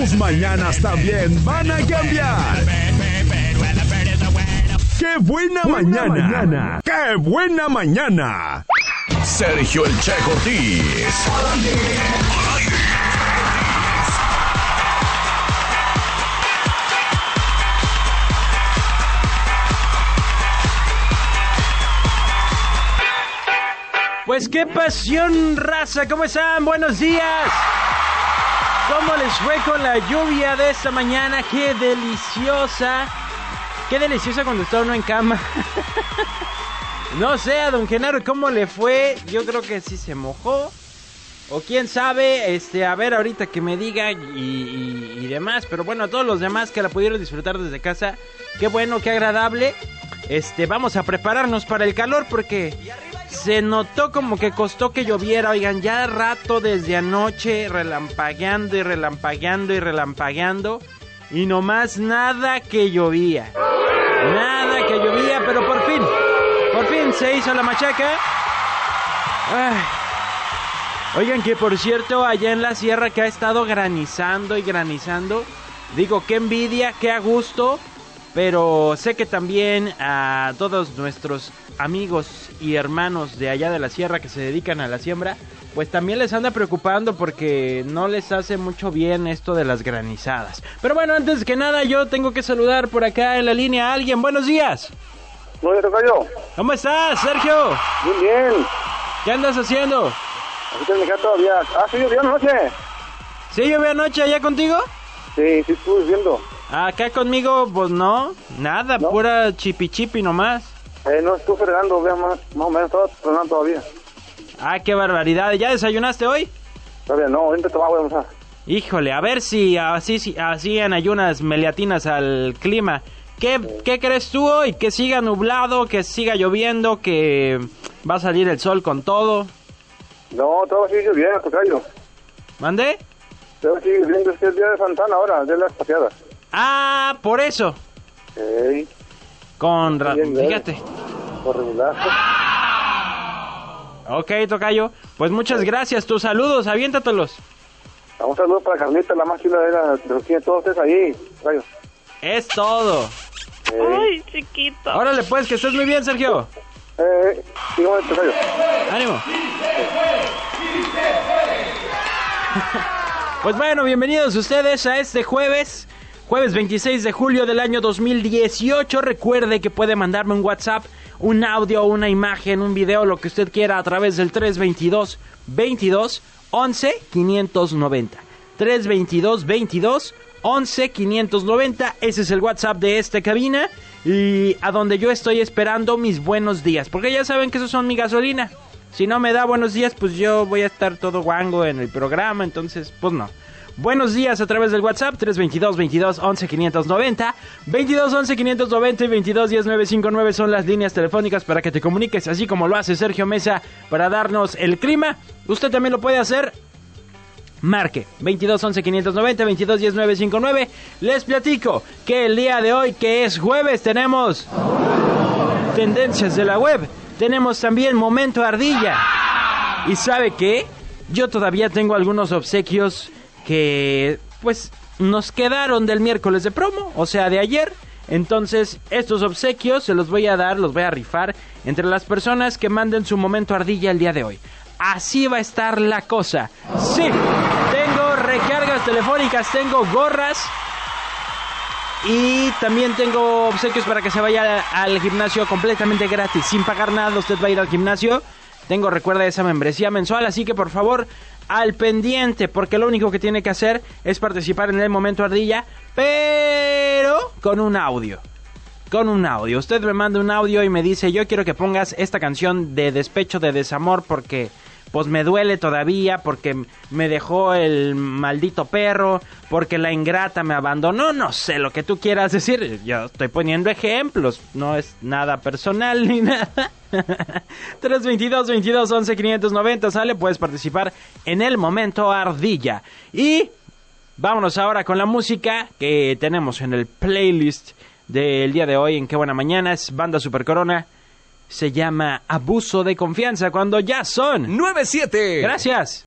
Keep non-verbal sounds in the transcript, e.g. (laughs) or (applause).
tus mañanas también van a cambiar. ¡Qué buena, mañana! ¡Qué buena mañana! Sergio El Che Cortés. Pues qué pasión, raza, ¿cómo están? Buenos días. ¿Cómo les fue con la lluvia de esta mañana? Qué deliciosa. Qué deliciosa cuando está uno en cama. (laughs) no sé, a don Genaro, ¿cómo le fue? Yo creo que sí se mojó. O quién sabe, este, a ver ahorita que me diga y, y demás. Pero bueno, a todos los demás que la pudieron disfrutar desde casa, qué bueno, qué agradable. Este, vamos a prepararnos para el calor porque se notó como que costó que lloviera, oigan, ya rato desde anoche relampagueando y relampagueando y relampagueando y nomás nada que llovía. Nada que llovía, pero por fin, por fin se hizo la machaca. Oigan que por cierto, allá en la sierra que ha estado granizando y granizando, digo, qué envidia, qué a gusto, pero sé que también a todos nuestros amigos y hermanos de allá de la sierra que se dedican a la siembra, pues también les anda preocupando porque no les hace mucho bien esto de las granizadas. Pero bueno, antes que nada yo tengo que saludar por acá en la línea a alguien. Buenos días. Buenos días, ¿Cómo estás, Sergio? Muy bien. ¿Qué andas haciendo? Me todavía. Ah, sí, llovió anoche. ¿Sí llovió anoche allá contigo? Sí, sí estuve viendo. Acá conmigo, pues no, nada, pura chipi chipi nomás. Eh, no, estoy fregando, vea, más, más o menos, estaba fregando todavía. Ah, qué barbaridad. ¿Ya desayunaste hoy? Todavía no, ahorita te voy a almorzar. Híjole, a ver si así, así en ayunas meliatinas al clima. ¿Qué, ¿Qué crees tú hoy? ¿Que siga nublado, que siga lloviendo, que va a salir el sol con todo? No, todo sigue lloviendo, tocayo. ¿Mandé? Todo sigue lloviendo, es que es día de Santana ahora, de las paseadas. Ah, por eso. Ey. Con ra fíjate. Por regular. Ok, Tocayo. Pues muchas gracias. Tus saludos, aviéntatelos. Un saludo para Carlita, la más chula de, la, de los que todos ustedes ahí, Tocayo. Es todo. Ay, chiquito. Órale, pues, que estés muy bien, Sergio. Eh, sí, bueno, Tocayo. Ánimo. (laughs) Pues bueno, bienvenidos ustedes a este jueves, jueves 26 de julio del año 2018. Recuerde que puede mandarme un WhatsApp, un audio, una imagen, un video, lo que usted quiera a través del 322 22 11 590. 322 22 11 590. Ese es el WhatsApp de esta cabina y a donde yo estoy esperando mis buenos días, porque ya saben que esos son mi gasolina. Si no me da buenos días, pues yo voy a estar todo guango en el programa, entonces, pues no. Buenos días a través del WhatsApp 322 22 11 590 22 11 590 y 22 10 959 son las líneas telefónicas para que te comuniques así como lo hace Sergio Mesa para darnos el clima. Usted también lo puede hacer. Marque 22 11 590 22 10 959. Les platico que el día de hoy que es jueves tenemos tendencias de la web. Tenemos también momento ardilla. ¿Y sabe qué? Yo todavía tengo algunos obsequios que pues nos quedaron del miércoles de promo, o sea, de ayer. Entonces, estos obsequios se los voy a dar, los voy a rifar entre las personas que manden su momento ardilla el día de hoy. Así va a estar la cosa. Sí, tengo recargas telefónicas, tengo gorras y también tengo obsequios para que se vaya al gimnasio completamente gratis, sin pagar nada. Usted va a ir al gimnasio. Tengo, recuerda, esa membresía mensual, así que por favor, al pendiente, porque lo único que tiene que hacer es participar en el momento ardilla, pero con un audio. Con un audio. Usted me manda un audio y me dice, yo quiero que pongas esta canción de despecho, de desamor, porque pues me duele todavía, porque me dejó el maldito perro, porque la ingrata me abandonó, no sé lo que tú quieras decir. Yo estoy poniendo ejemplos, no es nada personal ni (laughs) nada. 322 22 11 590 sale, puedes participar en el momento ardilla. Y vámonos ahora con la música que tenemos en el playlist del día de hoy en Qué Buena Mañana. Es Banda Super Corona. Se llama Abuso de Confianza cuando ya son 97. Gracias.